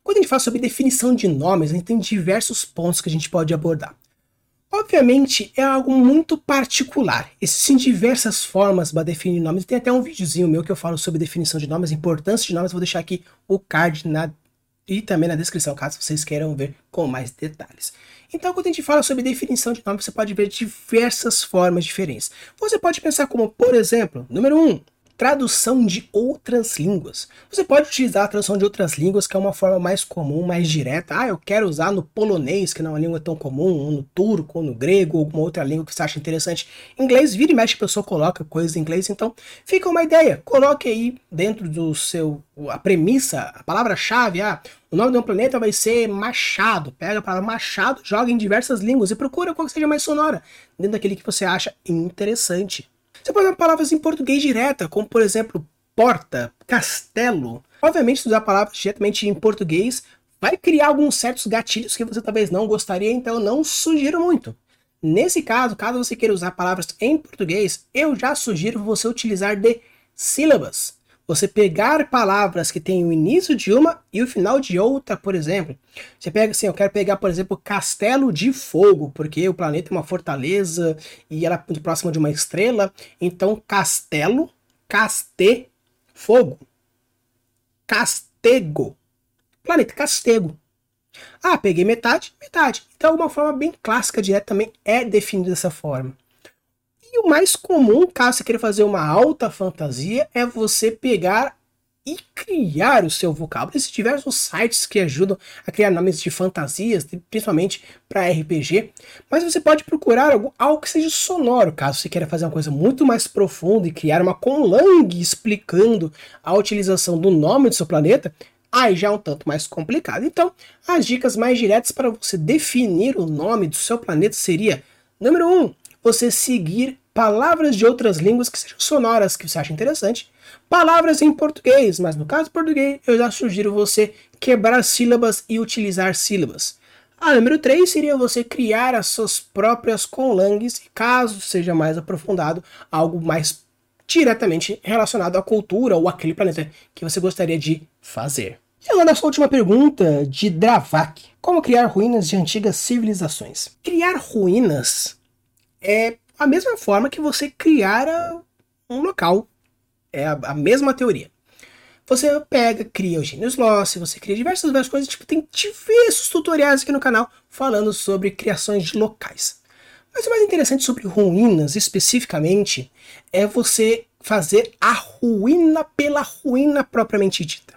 Quando a gente fala sobre definição de nomes, a gente tem diversos pontos que a gente pode abordar. Obviamente é algo muito particular. Existem diversas formas para definir nomes. Tem até um videozinho meu que eu falo sobre definição de nomes, importância de nomes. Vou deixar aqui o card na, e também na descrição, caso vocês queiram ver com mais detalhes. Então, quando a gente fala sobre definição de nomes, você pode ver diversas formas diferentes. Você pode pensar como, por exemplo, número 1, um, tradução de outras línguas. Você pode utilizar a tradução de outras línguas, que é uma forma mais comum, mais direta. Ah, eu quero usar no polonês, que não é uma língua tão comum, ou no turco, ou no grego, ou alguma outra língua que você acha interessante. Inglês, vira e mexe, a pessoa coloca coisas em inglês, então fica uma ideia. Coloque aí dentro do seu, a premissa, a palavra-chave, ah, o nome de um planeta vai ser Machado. Pega a palavra Machado, joga em diversas línguas e procura qual que seja mais sonora, dentro daquele que você acha interessante. Você pode usar palavras em português direta, como por exemplo porta, castelo. Obviamente, usar palavras diretamente em português vai criar alguns certos gatilhos que você talvez não gostaria, então eu não sugiro muito. Nesse caso, caso você queira usar palavras em português, eu já sugiro você utilizar de sílabas você pegar palavras que têm o início de uma e o final de outra, por exemplo. Você pega assim, eu quero pegar, por exemplo, Castelo de Fogo, porque o planeta é uma fortaleza e ela é próxima de uma estrela. Então, Castelo, Caste, Fogo. Castego. Planeta Castego. Ah, peguei metade, metade. Então, uma forma bem clássica direta também é definida dessa forma. E o mais comum, caso você queira fazer uma alta fantasia, é você pegar e criar o seu vocábulo. Existem diversos sites que ajudam a criar nomes de fantasias, principalmente para RPG, mas você pode procurar algo, algo, que seja sonoro, caso você queira fazer uma coisa muito mais profunda e criar uma conlang explicando a utilização do nome do seu planeta. Aí já é um tanto mais complicado. Então, as dicas mais diretas para você definir o nome do seu planeta seria: número 1, um, você seguir palavras de outras línguas que sejam sonoras, que você acha interessante, palavras em português, mas no caso português, eu já sugiro você quebrar sílabas e utilizar sílabas. A número 3 seria você criar as suas próprias conlangues, caso seja mais aprofundado, algo mais diretamente relacionado à cultura ou aquele planeta que você gostaria de fazer. E agora nossa última pergunta de Dravak. Como criar ruínas de antigas civilizações? Criar ruínas é a mesma forma que você criara um local. É a, a mesma teoria. Você pega, cria o Genius Loss, você cria diversas outras coisas, tipo, tem diversos tutoriais aqui no canal falando sobre criações de locais. Mas o mais interessante sobre ruínas, especificamente, é você fazer a ruína pela ruína propriamente dita.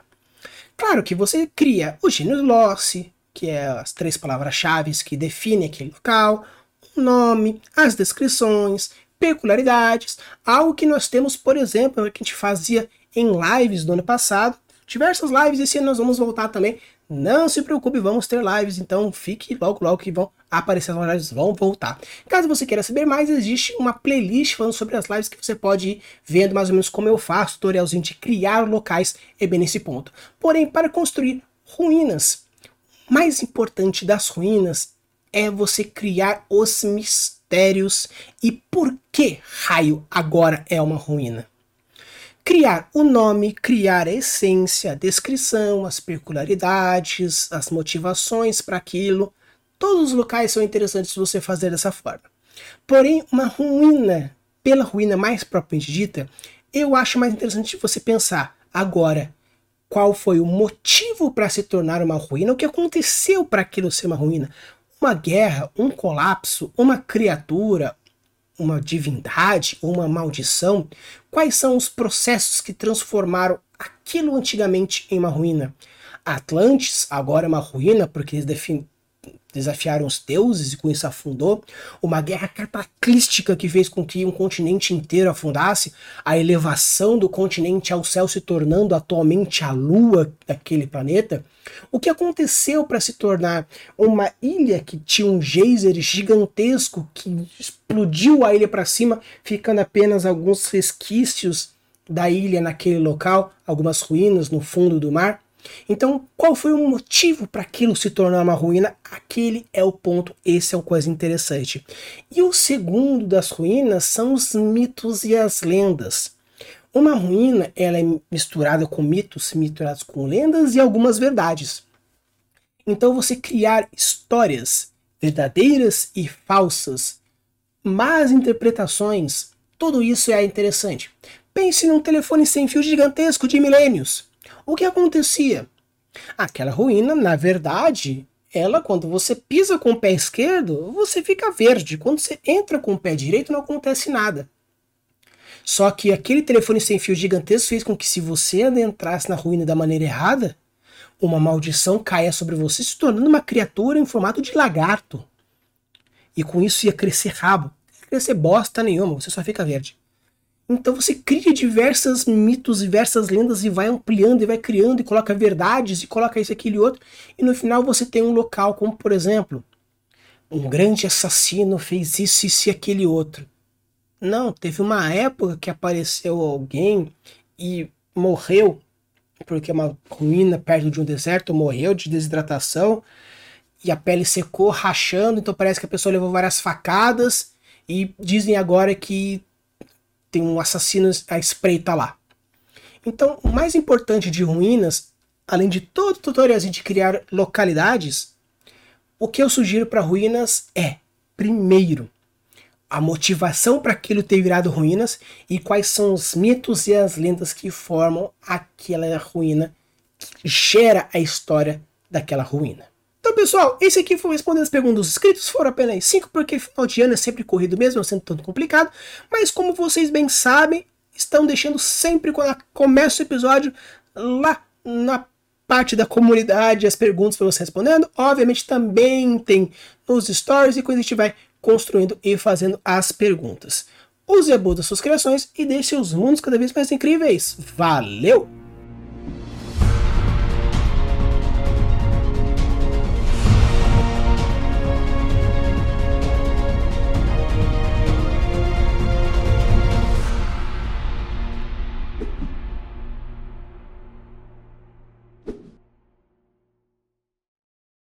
Claro que você cria o Genius Loss, que é as três palavras-chave que definem aquele local, nome, as descrições, peculiaridades, algo que nós temos, por exemplo, que a gente fazia em lives do ano passado, diversas lives, esse ano nós vamos voltar também. Não se preocupe, vamos ter lives, então fique logo logo que vão aparecer as lives, vão voltar. Caso você queira saber mais, existe uma playlist falando sobre as lives que você pode ir vendo mais ou menos como eu faço, tutorialzinho de criar locais, é bem nesse ponto. Porém, para construir ruínas, mais importante das ruínas é você criar os mistérios e por que raio agora é uma ruína. Criar o nome, criar a essência, a descrição, as peculiaridades, as motivações para aquilo. Todos os locais são interessantes você fazer dessa forma. Porém, uma ruína, pela ruína mais propriamente dita, eu acho mais interessante você pensar agora qual foi o motivo para se tornar uma ruína, o que aconteceu para aquilo ser uma ruína, uma guerra, um colapso, uma criatura, uma divindade uma maldição? Quais são os processos que transformaram aquilo antigamente em uma ruína? Atlantis agora é uma ruína porque eles desafiaram os deuses e com isso afundou. Uma guerra cataclística que fez com que um continente inteiro afundasse, a elevação do continente ao céu se tornando atualmente a lua daquele planeta. O que aconteceu para se tornar uma ilha que tinha um geyser gigantesco que explodiu a ilha para cima, ficando apenas alguns resquícios da ilha naquele local, algumas ruínas no fundo do mar? Então, qual foi o motivo para aquilo se tornar uma ruína? Aquele é o ponto, esse é o coisa interessante. E o segundo das ruínas são os mitos e as lendas. Uma ruína ela é misturada com mitos, misturados com lendas e algumas verdades. Então, você criar histórias verdadeiras e falsas, más interpretações, tudo isso é interessante. Pense num telefone sem fio gigantesco de milênios. O que acontecia? Aquela ruína, na verdade, ela, quando você pisa com o pé esquerdo, você fica verde. Quando você entra com o pé direito, não acontece nada. Só que aquele telefone sem fio gigantesco fez com que, se você adentrasse na ruína da maneira errada, uma maldição caia sobre você, se tornando uma criatura em formato de lagarto. E com isso ia crescer rabo. Ia crescer bosta nenhuma, você só fica verde. Então você cria diversos mitos, diversas lendas e vai ampliando e vai criando e coloca verdades e coloca isso, aquilo e outro. E no final você tem um local como, por exemplo, um grande assassino fez isso, isso e aquele outro. Não, teve uma época que apareceu alguém e morreu porque uma ruína perto de um deserto, morreu de desidratação e a pele secou, rachando, então parece que a pessoa levou várias facadas e dizem agora que tem um assassino à espreita lá. Então, o mais importante de ruínas, além de todo o tutorial de criar localidades, o que eu sugiro para ruínas é, primeiro, a motivação para aquilo ter virado ruínas e quais são os mitos e as lendas que formam aquela ruína que gera a história daquela ruína. Então, pessoal, esse aqui foi respondendo as perguntas dos inscritos. Foram apenas 5, porque final de ano é sempre corrido mesmo, não sendo tanto complicado. Mas como vocês bem sabem, estão deixando sempre quando começa o episódio lá na parte da comunidade as perguntas para você respondendo. Obviamente também tem nos stories e quando a gente vai construindo e fazendo as perguntas. Use a boa das suas criações e deixe seus mundos cada vez mais incríveis. Valeu!